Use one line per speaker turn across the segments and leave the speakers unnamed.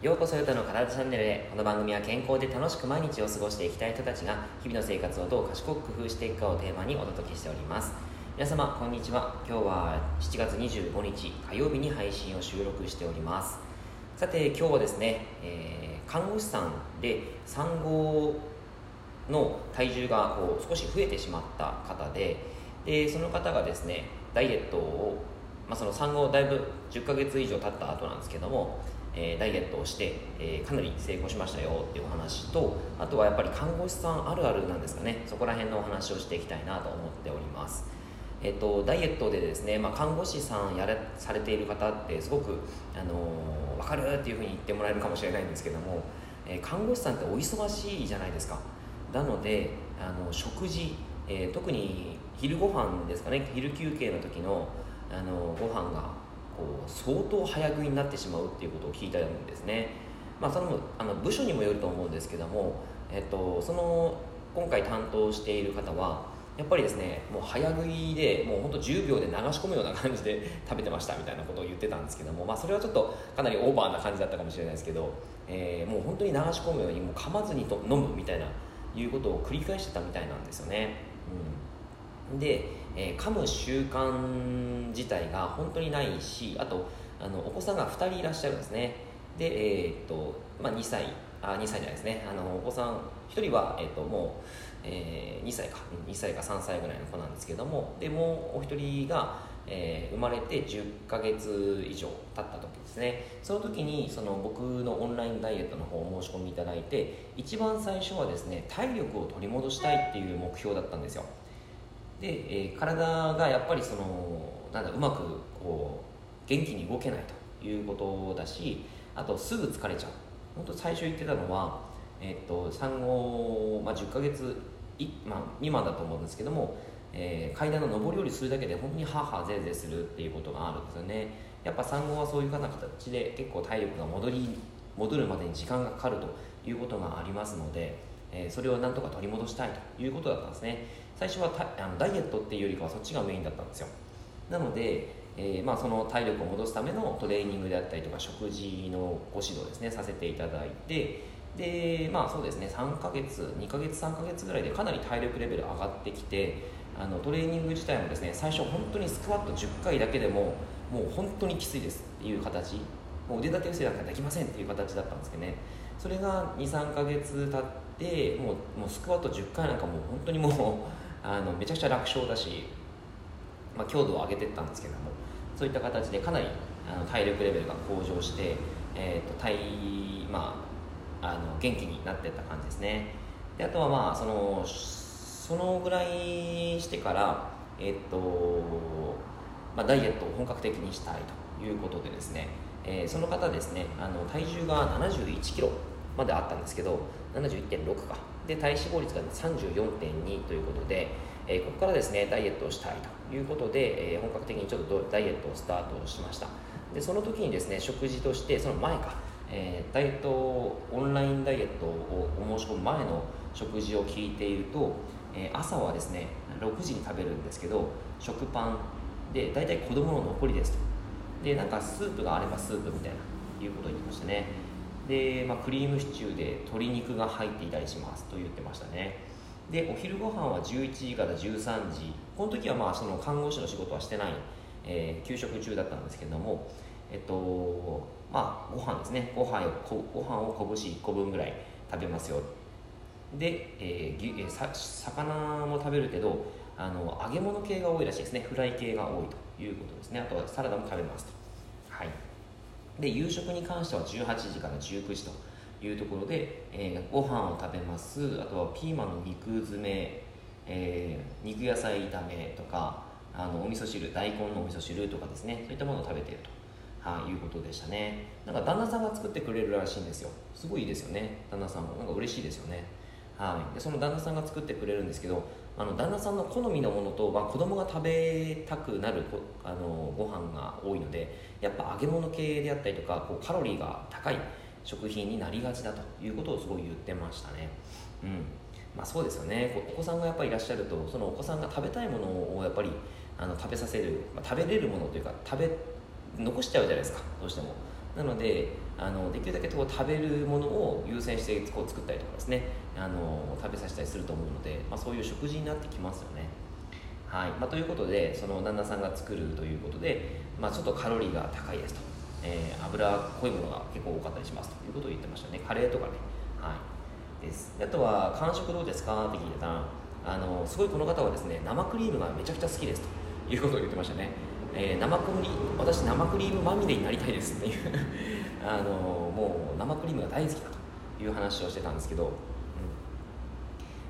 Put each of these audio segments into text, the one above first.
ようこそヨタの体チャンネルへこの番組は健康で楽しく毎日を過ごしていきたい人たちが日々の生活をどう賢く工夫していくかをテーマにお届けしております。皆様こんにちは。今日は7月25日火曜日に配信を収録しております。さて今日はですね、えー、看護師さんで産後の体重がこう少し増えてしまった方ででその方がですねダイエットを、まあ、その産後だいぶ10ヶ月以上経った後なんですけどもえー、ダイエットをして、えー、かなり成功しましたよっていうお話とあとはやっぱり看護師さんあるあるなんですかね。そこら辺のお話をしていきたいなと思っております。えっと、ダイエットでですね、まあ、看護師さんやれされている方ってすごく、あのー、分かるっていうふうに言ってもらえるかもしれないんですけども、えー、看護師さんってお忙しいじゃないですか。なのであの食事、えー、特に昼ご飯ですかね。昼休憩の時のあのご飯がこう相当早食いになってしまうっていうことを聞いたんですね、まあ、そのあの部署にもよると思うんですけども、えっと、その今回担当している方はやっぱりですねもう早食いでもうほんと10秒で流し込むような感じで 食べてましたみたいなことを言ってたんですけども、まあ、それはちょっとかなりオーバーな感じだったかもしれないですけど、えー、もう本当に流し込むようにもう噛まずにと飲むみたいないうことを繰り返してたみたいなんですよね、うん、でえー、噛む習慣自体が本当にないしあとあのお子さんが2人いらっしゃるんですね。で、えー、っとまあ、2歳。あ2歳じゃないですね。あのお子さん1人は、えー、っともう、えー、2歳か。2歳か3歳ぐらいの子なんですけども。でもうお一人が、えー、生まれて10ヶ月以上経った時ですね。その時にその僕のオンラインダイエットの方を申し込みいただいて一番最初はですね体力を取り戻したいっていう目標だったんですよ。で、えー、体がやっぱりそのなんだうまくこう元気に動けないということだしあとすぐ疲れちゃう。本当最初言ってたのは、えー、っと産後、まあ、10ヶ月い、まあ、未満だと思うんですけども、えー、階段の上り下りするだけで本当にハーハーぜいぜいするっていうことがあるんですよね。やっぱ産後はそういうふうな形で結構体力が戻り戻るまでに時間がかかるということがありますので、えー、それをなんとか取り戻したいということだったんですね。最初はあのダイエットっていうよりかはそっちがメインだったんですよ。なので、えー、まあ、その体力を戻すためのトレーニングであったりとか食事のご指導ですねさせていただいてでまあそうですね3ヶ月2ヶ月3ヶ月ぐらいでかなり体力レベル上がってきてあのトレーニング自体もですね最初本当にスクワット10回だけでももう本当にきついですっていう形。もう腕立て伏せなんかできませんっていう形だったんですけどね。それが23ヶ月経ってもうもうスクワット10回なんかもう本当にもうあのめちゃくちゃ楽勝だし、まあ、強度を上げていったんですけどもそういった形でかなりあの体力レベルが向上して、えーと体まあ、あの元気になっていった感じですね。であとはまあそのそのぐらいしてから、えーとまあ、ダイエットを本格的にしたいということでですね、えー、その方ですねあの体重が7 1キロまであったんですけど71.6か。で体脂肪率が34.2ということで、えー、ここからですねダイエットをしたいということで、えー、本格的にちょっとダイエットをスタートしました。でその時にですね食事としてその前か、えー、ダイエットオンラインダイエットをお申し込む前の食事を聞いていると、え朝はですね6時に食べるんですけど食パンで大体子供の残りですと。でなんかスープがあればスープみたいないうことを言ってましたね。で、まあ、クリームシチューで鶏肉が入っていたりしますと言ってましたね。でお昼ご飯は11時から13時。この時はまあその看護師の仕事はしてない、えー、給食中だったんですけどもえっとまあご飯ですね。ご飯をご飯を拳1個分ぐらい食べますよ。で、えー、え、さ魚も食べるけどあの揚げ物系が多いらしいですね。フライ系が多いということですね。あとはサラダも食べますと。で夕食に関しては18時から19時というところで、えー、ご飯を食べます。あとはピーマンの肉詰め、えー、肉野菜炒めとかあのお味噌汁大根のお味噌汁とかですね。そういったものを食べていると、はあ、いうことでしたね。なんか旦那さんが作ってくれるらしいんですよ。すごいいいですよね。旦那さんも。なんか嬉しいですよね。はい、でその旦那さんが作ってくれるんですけどあの旦那さんの好みのものと、まあ、子供が食べたくなるあのご飯が多いのでやっぱ揚げ物系であったりとかこうカロリーが高い食品になりがちだということをすごい言ってましたね。うん。まあ、そうですよね。お子さんがやっぱりいらっしゃるとそのお子さんが食べたいものをやっぱりあの食べさせる、まあ、食べれるものというか食べ残しちゃうじゃないですか。どうしても。なのであのできるだけこう食べるものを優先してこう作ったりとかですね。あの食べさせたりすると思うので、まあ、そういう食事になってきますよね。はい。まあ、ということでその旦那さんが作るということで、まあ、ちょっとカロリーが高いですと、えー、油濃いものが結構多かったりしますということを言ってましたね。カレーとかね、はい、です。あとは「間食どうですか?」って聞いたらあのすごいこの方はですね生クリームがめちゃくちゃ好きですということを言ってましたね、えー、生クリ私生クリームまみれになりたいですっていう あのもう生クリームが大好きだという話をしてたんですけど、うん、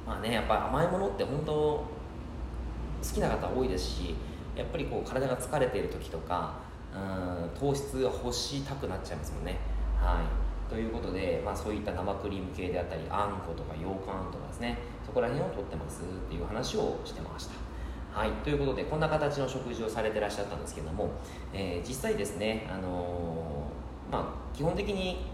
まあねやっぱ甘いものって本当好きな方多いですしやっぱりこう体が疲れている時とかうん糖質が欲したくなっちゃいますもんね。はいということで、まあ、そういった生クリーム系であったりあんことか羊羹とかですねそこら辺をとってますっていう話をしてました。はい、ということでこんな形の食事をされてらっしゃったんですけども、えー、実際ですね、あのー、まあ、基本的に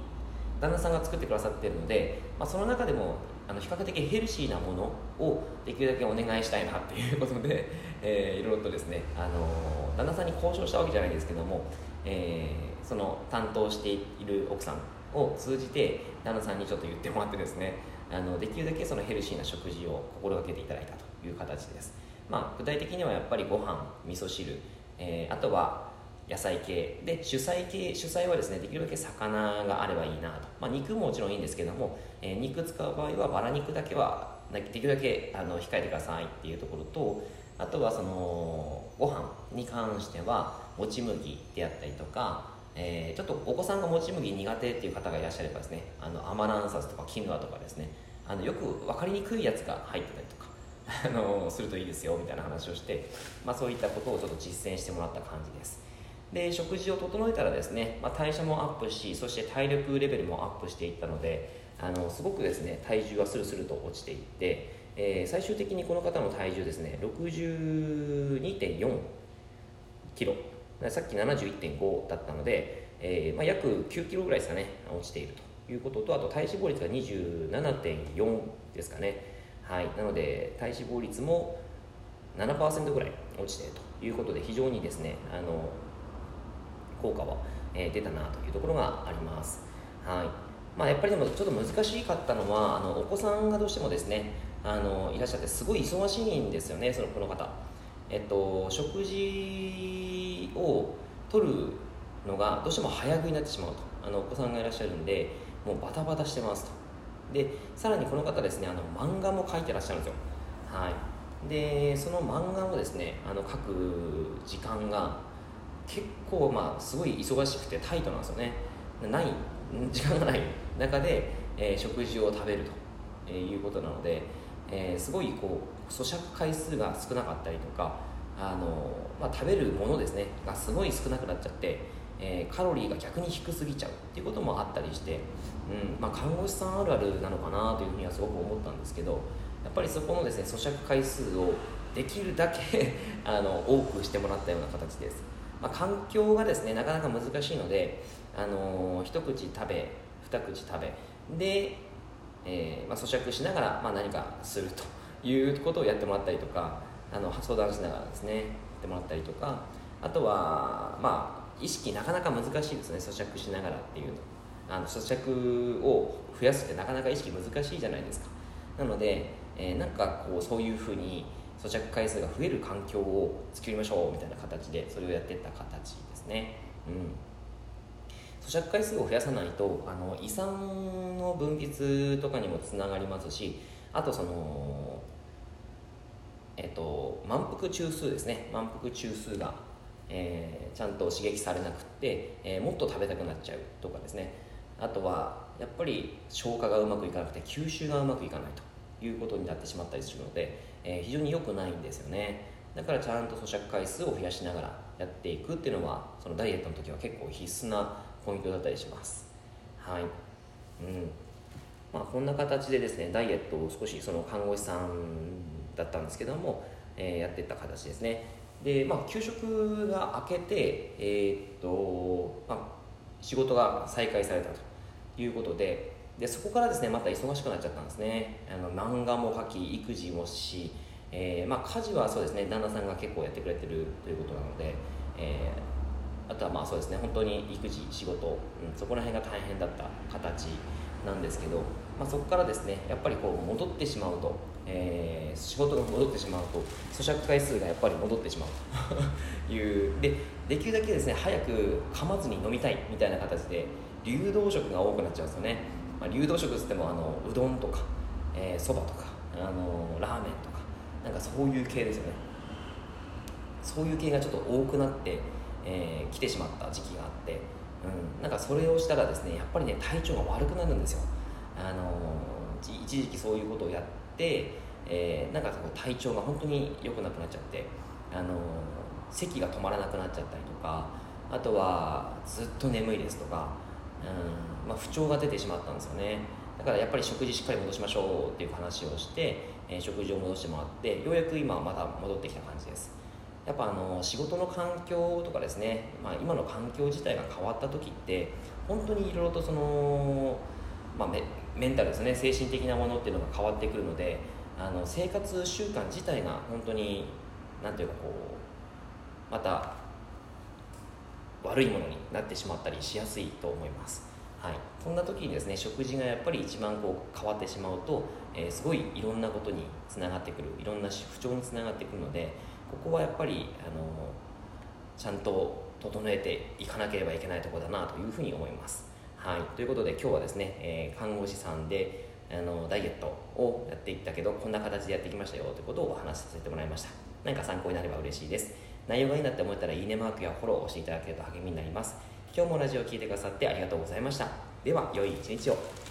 旦那さんが作ってくださっているので、まあ、その中でもあの比較的ヘルシーなものをできるだけお願いしたいなっていうことで、えー、いろいろとですね、あの旦那さんに交渉したわけじゃないですけども、えー、その担当している奥さんを通じて旦那さんにちょっと言ってもらってですねあのできるだけそのヘルシーな食事を心がけていただいたという形です、まあ、具体的にはやっぱりご飯味噌汁、えー、あとは野菜系。で主菜系主菜はですねできるだけ魚があればいいなと、まあ、肉ももちろんいいんですけども、えー、肉使う場合はバラ肉だけはできるだけあの控えてくださいっていうところとあとはそのご飯に関してはもち麦であったりとか、えー、ちょっとお子さんがもち麦苦手っていう方がいらっしゃればですねあのアマランサスとかキヌアとかですねあのよく分かりにくいやつが入ってたりとかあのするといいですよみたいな話をして、まあ、そういったことをちょっと実践してもらった感じです。で食事を整えたらですね、まあ、代謝もアップしそして体力レベルもアップしていったのであのすごくですね体重はスルスルと落ちていって、えー、最終的にこの方の体重ですね62.4キロ。さっき71.5だったので、えーまあ、約9キロぐらいですかね落ちているということとあと体脂肪率が27.4ですかね。はい。なので体脂肪率も7%ぐらい落ちているということで非常にですねあの効果は、えー、出たなというところがあります。はい。まあ、やっぱりでもちょっと難しかったのはあのお子さんがどうしてもですねあのいらっしゃってすごい忙しいんですよねそのこの方、えっと、食事をとるのがどうしても早食いになってしまうとあのお子さんがいらっしゃるんでもうバタバタしてますと。でさらにこの方ですねあの漫画も描いてらっしゃるんですよ。はい。でその漫画をですねあの書く時間が結構まあすごい忙しくてタイトなんですよね。ない時間がない中で、えー、食事を食べるということなので、えー、すごいこう咀嚼回数が少なかったりとかあの、まあ、食べるものですねがすごい少なくなっちゃって、えー、カロリーが逆に低すぎちゃうっていうこともあったりして、うんまあ、看護師さんあるあるなのかなというふうにはすごく思ったんですけどやっぱりそこのですね咀嚼回数をできるだけ あの多くしてもらったような形です。まあ、環境がですねなかなか難しいので、あのー、一口食べ二口食べで、えーまあ、咀嚼しながら、まあ、何かするということをやってもらったりとかあの相談しながらですねやってもらったりとかあとはまあ意識なかなか難しいですね咀嚼しながらっていうの。あの咀嚼を増やすってなかなか意識難しいじゃないですか。なので、えー、なんかこうそういうふうに咀嚼回数が増える環境を作りましょうみたいな形でそれをやってった形ですね、うん、咀嚼回数を増やさないとあの胃酸の分泌とかにもつながりますしあとそのえっと満腹中枢ですね。満腹中枢が、えー、ちゃんと刺激されなくって、えー、もっと食べたくなっちゃうとかですね。あとはやっぱり消化がうまくいかなくて吸収がうまくいかないということになってしまったりするのでえー、非常に良くないんですよね。だからちゃんと咀嚼回数を増やしながらやっていくっていうのはそのダイエットの時は結構必須なポイントだったりします。はい。うん。まあ、こんな形でですねダイエットを少しその看護師さんだったんですけども、えー、やっていった形ですね。で、まあ、給食が明けて、えー、っとまあ、仕事が再開されたということででそこからですねまた忙しくなっちゃったんですね。あの漫画も描き育児もし、えー、まあ、家事はそうですね旦那さんが結構やってくれてるということなので、えあとはまあそうですね本当に育児仕事、うん、そこら辺が大変だった形なんですけど、まあ、そこからですねやっぱりこう戻ってしまうと、えー、仕事が戻ってしまうと咀嚼回数がやっぱり戻ってしまうと いうでできるだけですね早く噛まずに飲みたいみたいな形で流動食が多くなっちゃうんですよね、まあ、流動食っつってもあのうどんとかそば、えー、とかあのラーメンとかなんかそういう系ですよね。そういう系がちょっと多くなって、えー、来てしまった時期があってうん、なんかそれをしたらですねやっぱりね体調が悪くなるんですよ。あの一時期そういうことをやって、えー、なんか体調が本当に良くなくなっちゃってあの咳が止まらなくなっちゃったりとかあとはずっと眠いですとか、うんまあ、不調が出てしまったんですよね。だからやっぱり食事しっかり戻しましょうっていう話をして、えー、食事を戻してもらってようやく今また戻ってきた感じです。やっぱあの仕事の環境とかですね、まあ、今の環境自体が変わった時って本当にいろいろとその、まあ、メンタルですね精神的なものっていうのが変わってくるのであの生活習慣自体が本当に何ていうかこうまた悪いものになってしまったりしやすいと思います。はい、そんな時にですね食事がやっぱり一番こう変わってしまうと、えー、すごいいろんなことにつながってくるいろんな不調につながってくるのでここはやっぱりあのちゃんと整えていかなければいけないとこだなというふうに思います。はい、ということで今日はですね、えー、看護師さんであのダイエットをやっていったけどこんな形でやってきましたよということをお話しさせてもらいました。何か参考になれば嬉しいです。内容がいいなって思ったらいいねマークやフォローをしていただけると励みになります。今日もラジオを聴いてくださってありがとうございました。では良い一日を。